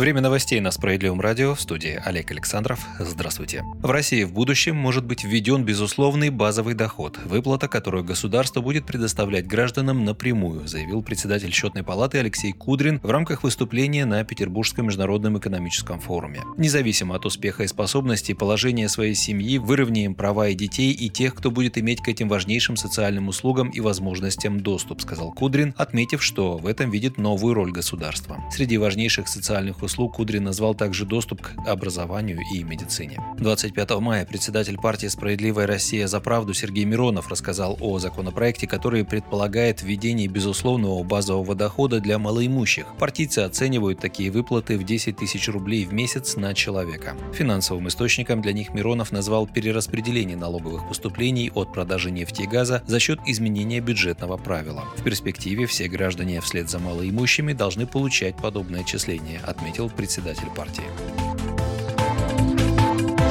Время новостей на Справедливом радио в студии Олег Александров. Здравствуйте. В России в будущем может быть введен безусловный базовый доход, выплата, которую государство будет предоставлять гражданам напрямую, заявил председатель счетной палаты Алексей Кудрин в рамках выступления на Петербургском международном экономическом форуме. Независимо от успеха и способностей положения своей семьи, выровняем права и детей и тех, кто будет иметь к этим важнейшим социальным услугам и возможностям доступ, сказал Кудрин, отметив, что в этом видит новую роль государства. Среди важнейших социальных услуг услуг Кудрин назвал также доступ к образованию и медицине. 25 мая председатель партии «Справедливая Россия за правду» Сергей Миронов рассказал о законопроекте, который предполагает введение безусловного базового дохода для малоимущих. Партийцы оценивают такие выплаты в 10 тысяч рублей в месяц на человека. Финансовым источником для них Миронов назвал перераспределение налоговых поступлений от продажи нефти и газа за счет изменения бюджетного правила. В перспективе все граждане вслед за малоимущими должны получать подобное отчисление, отметил отметил председатель партии.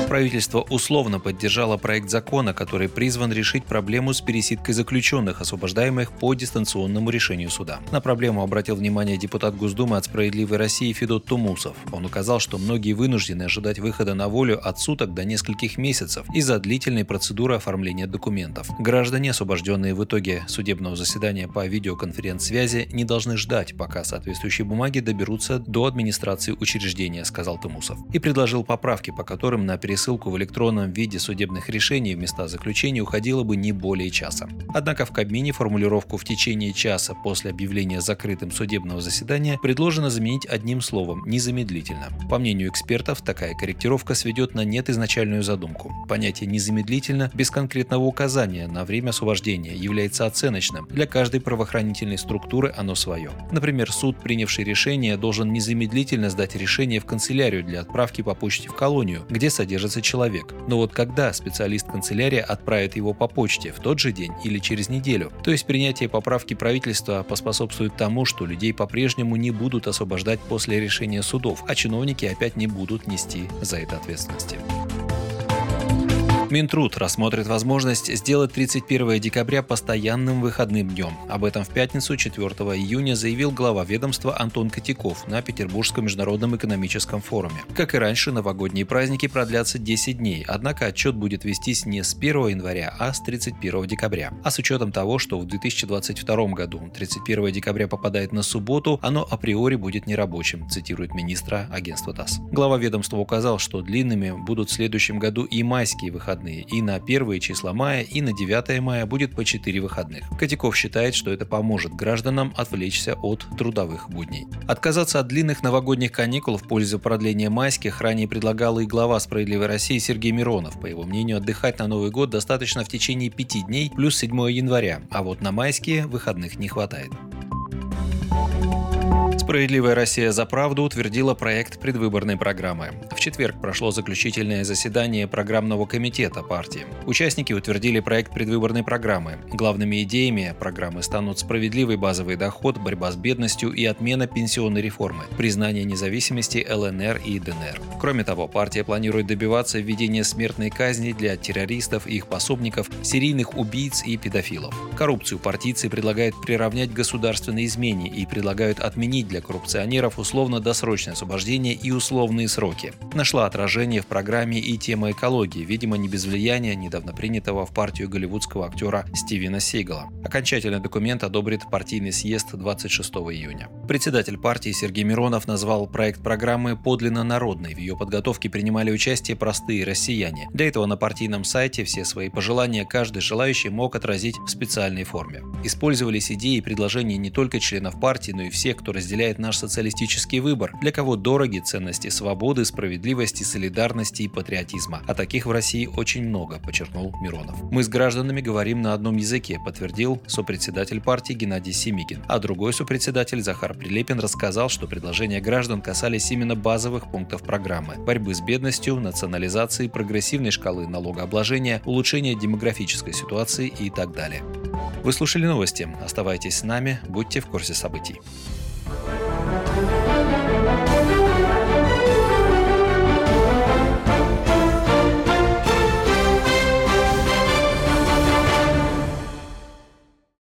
Правительство условно поддержало проект закона, который призван решить проблему с пересидкой заключенных, освобождаемых по дистанционному решению суда. На проблему обратил внимание депутат Госдумы от «Справедливой России» Федот Тумусов. Он указал, что многие вынуждены ожидать выхода на волю от суток до нескольких месяцев из-за длительной процедуры оформления документов. Граждане, освобожденные в итоге судебного заседания по видеоконференц-связи, не должны ждать, пока соответствующие бумаги доберутся до администрации учреждения, сказал Тумусов. И предложил поправки, по которым на пересадку пересылку в электронном виде судебных решений в места заключения уходило бы не более часа. Однако в Кабмине формулировку «в течение часа после объявления закрытым судебного заседания» предложено заменить одним словом «незамедлительно». По мнению экспертов, такая корректировка сведет на нет изначальную задумку. Понятие «незамедлительно» без конкретного указания на время освобождения является оценочным. Для каждой правоохранительной структуры оно свое. Например, суд, принявший решение, должен незамедлительно сдать решение в канцелярию для отправки по почте в колонию, где содержится содержится человек. Но вот когда специалист канцелярия отправит его по почте, в тот же день или через неделю? То есть принятие поправки правительства поспособствует тому, что людей по-прежнему не будут освобождать после решения судов, а чиновники опять не будут нести за это ответственности. Минтруд рассмотрит возможность сделать 31 декабря постоянным выходным днем. Об этом в пятницу 4 июня заявил глава ведомства Антон Котяков на Петербургском международном экономическом форуме. Как и раньше, новогодние праздники продлятся 10 дней, однако отчет будет вестись не с 1 января, а с 31 декабря. А с учетом того, что в 2022 году 31 декабря попадает на субботу, оно априори будет нерабочим, цитирует министра агентства ТАСС. Глава ведомства указал, что длинными будут в следующем году и майские выходные выходные. И на первые числа мая, и на 9 мая будет по 4 выходных. Котяков считает, что это поможет гражданам отвлечься от трудовых будней. Отказаться от длинных новогодних каникул в пользу продления майских ранее предлагал и глава «Справедливой России» Сергей Миронов. По его мнению, отдыхать на Новый год достаточно в течение 5 дней плюс 7 января, а вот на майские выходных не хватает. Справедливая Россия за правду утвердила проект предвыборной программы. В четверг прошло заключительное заседание программного комитета партии. Участники утвердили проект предвыборной программы. Главными идеями программы станут справедливый базовый доход, борьба с бедностью и отмена пенсионной реформы, признание независимости ЛНР и ДНР. Кроме того, партия планирует добиваться введения смертной казни для террористов и их пособников, серийных убийц и педофилов. Коррупцию партийцы предлагают приравнять к государственной измене и предлагают отменить для для коррупционеров условно-досрочное освобождение и условные сроки. Нашла отражение в программе и тема экологии, видимо, не без влияния недавно принятого в партию голливудского актера Стивена Сигала. Окончательный документ одобрит партийный съезд 26 июня. Председатель партии Сергей Миронов назвал проект программы подлинно народной. В ее подготовке принимали участие простые россияне. Для этого на партийном сайте все свои пожелания каждый желающий мог отразить в специальной форме. Использовались идеи и предложения не только членов партии, но и всех, кто разделяет наш социалистический выбор, для кого дороги ценности свободы, справедливости, солидарности и патриотизма. А таких в России очень много, подчеркнул Миронов. Мы с гражданами говорим на одном языке, подтвердил сопредседатель партии Геннадий Семигин. А другой сопредседатель Захар Прилепин рассказал, что предложения граждан касались именно базовых пунктов программы – борьбы с бедностью, национализации, прогрессивной шкалы налогообложения, улучшения демографической ситуации и так далее. Вы слушали новости. Оставайтесь с нами, будьте в курсе событий.